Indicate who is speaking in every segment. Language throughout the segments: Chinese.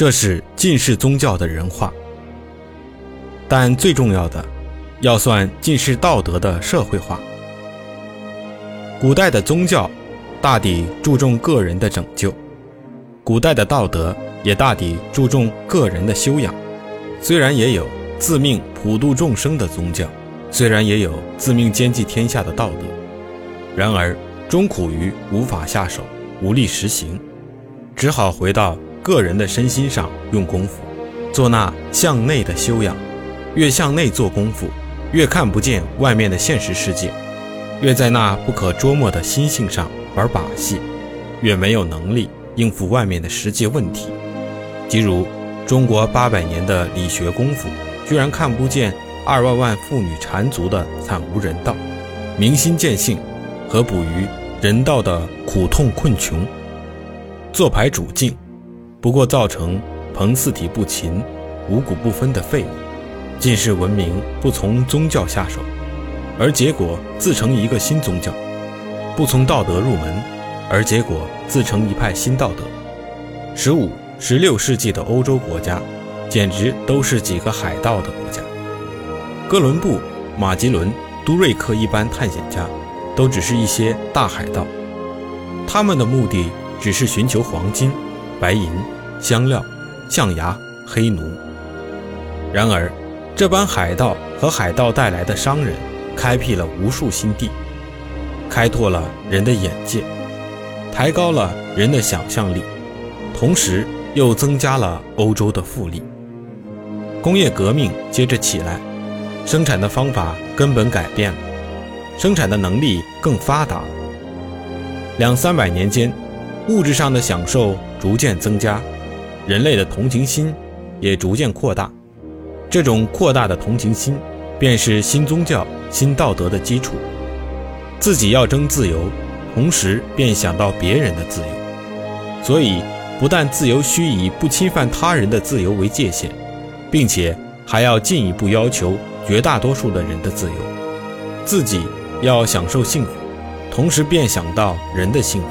Speaker 1: 这是近世宗教的人化。但最重要的，要算近世道德的社会化。古代的宗教大抵注重个人的拯救，古代的道德也大抵注重个人的修养。虽然也有自命普度众生的宗教，虽然也有自命兼济天下的道德，然而终苦于无法下手，无力实行，只好回到个人的身心上用功夫，做那向内的修养。越向内做功夫，越看不见外面的现实世界。越在那不可捉摸的心性上玩把戏，越没有能力应付外面的实际问题。即如中国八百年的理学功夫，居然看不见二万万妇女缠足的惨无人道，明心见性，何补于人道的苦痛困穷？做牌主境，不过造成彭四体不勤、五谷不分的废物。近世文明不从宗教下手。而结果自成一个新宗教，不从道德入门，而结果自成一派新道德。十五、十六世纪的欧洲国家，简直都是几个海盗的国家。哥伦布、马吉伦、都瑞克一般探险家，都只是一些大海盗，他们的目的只是寻求黄金、白银、香料、象牙、黑奴。然而，这帮海盗和海盗带来的商人。开辟了无数新地，开拓了人的眼界，抬高了人的想象力，同时又增加了欧洲的富力。工业革命接着起来，生产的方法根本改变了，生产的能力更发达。两三百年间，物质上的享受逐渐增加，人类的同情心也逐渐扩大。这种扩大的同情心。便是新宗教、新道德的基础。自己要争自由，同时便想到别人的自由，所以不但自由需以不侵犯他人的自由为界限，并且还要进一步要求绝大多数的人的自由。自己要享受幸福，同时便想到人的幸福。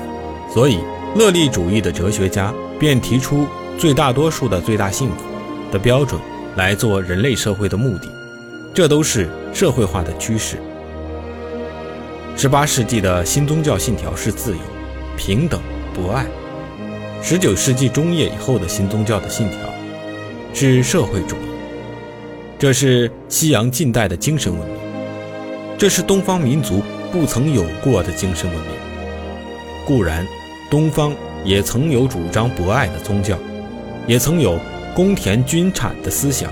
Speaker 1: 所以，乐利主义的哲学家便提出最大多数的最大幸福的标准来做人类社会的目的。这都是社会化的趋势。十八世纪的新宗教信条是自由、平等、博爱；十九世纪中叶以后的新宗教的信条是社会主义。这是西洋近代的精神文明，这是东方民族不曾有过的精神文明。固然，东方也曾有主张博爱的宗教，也曾有公田均产的思想。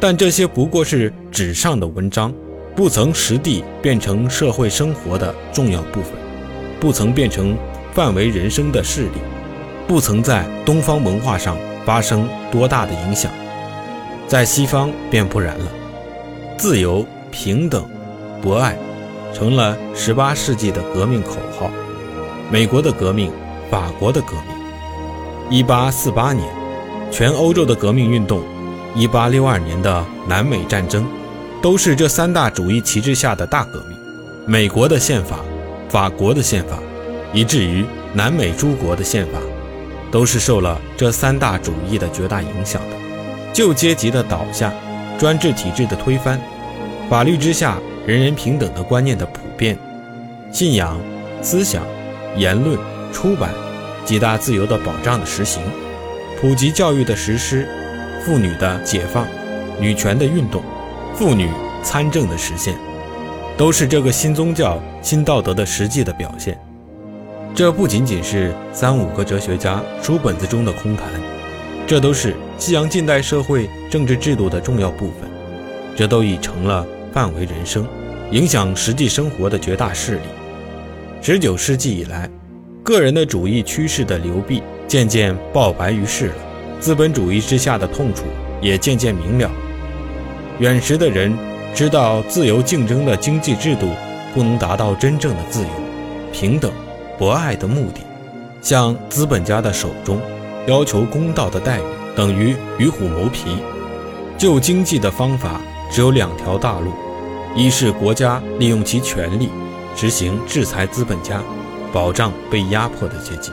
Speaker 1: 但这些不过是纸上的文章，不曾实地变成社会生活的重要部分，不曾变成范围人生的势力，不曾在东方文化上发生多大的影响。在西方便不然了，自由、平等、博爱，成了十八世纪的革命口号。美国的革命，法国的革命，一八四八年，全欧洲的革命运动。一八六二年的南美战争，都是这三大主义旗帜下的大革命。美国的宪法、法国的宪法，以至于南美诸国的宪法，都是受了这三大主义的绝大影响的。旧阶级的倒下，专制体制的推翻，法律之下人人平等的观念的普遍，信仰、思想、言论、出版几大自由的保障的实行，普及教育的实施。妇女的解放，女权的运动，妇女参政的实现，都是这个新宗教、新道德的实际的表现。这不仅仅是三五个哲学家书本子中的空谈，这都是西洋近代社会政治制度的重要部分。这都已成了范围人生、影响实际生活的绝大势力。十九世纪以来，个人的主义趋势的流弊渐渐爆白于世了。资本主义之下的痛楚也渐渐明了。远识的人知道，自由竞争的经济制度不能达到真正的自由、平等、博爱的目的。向资本家的手中要求公道的待遇，等于与虎谋皮。救经济的方法只有两条大路：一是国家利用其权力执行制裁资本家，保障被压迫的阶级；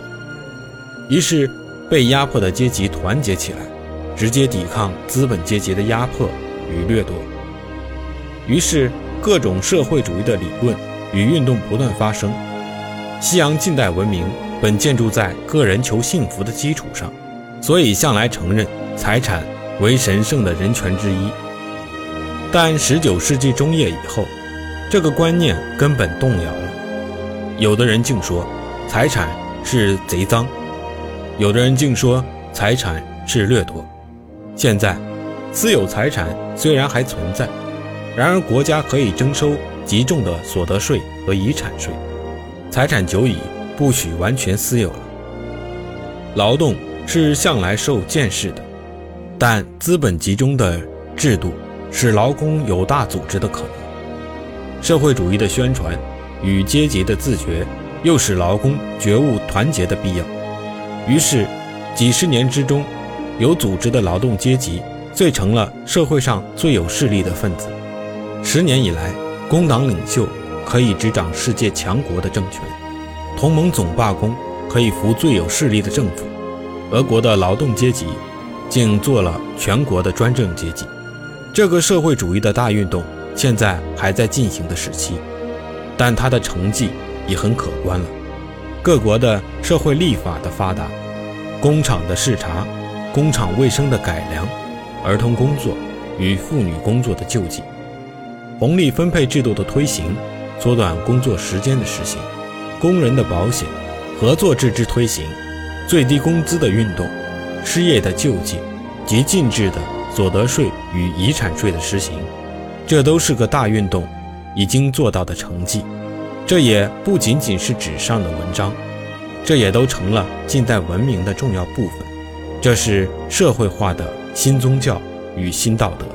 Speaker 1: 于是。被压迫的阶级团结起来，直接抵抗资本阶级的压迫与掠夺。于是，各种社会主义的理论与运动不断发生。西洋近代文明本建筑在个人求幸福的基础上，所以向来承认财产为神圣的人权之一。但19世纪中叶以后，这个观念根本动摇了。有的人竟说，财产是贼赃；有的人竟说，财产是掠夺。现在，私有财产虽然还存在，然而国家可以征收极重的所得税和遗产税。财产久已不许完全私有了。劳动是向来受监视的，但资本集中的制度使劳工有大组织的可能。社会主义的宣传与阶级的自觉，又使劳工觉悟团结的必要。于是，几十年之中，有组织的劳动阶级遂成了社会上最有势力的分子。十年以来，工党领袖。可以执掌世界强国的政权，同盟总罢工可以扶最有势力的政府，俄国的劳动阶级竟做了全国的专政阶级。这个社会主义的大运动现在还在进行的时期，但它的成绩已很可观了。各国的社会立法的发达，工厂的视察，工厂卫生的改良，儿童工作与妇女工作的救济，红利分配制度的推行。缩短工作时间的实行，工人的保险、合作制之推行，最低工资的运动，失业的救济及禁止的所得税与遗产税的实行，这都是个大运动已经做到的成绩。这也不仅仅是纸上的文章，这也都成了近代文明的重要部分。这是社会化的新宗教与新道德。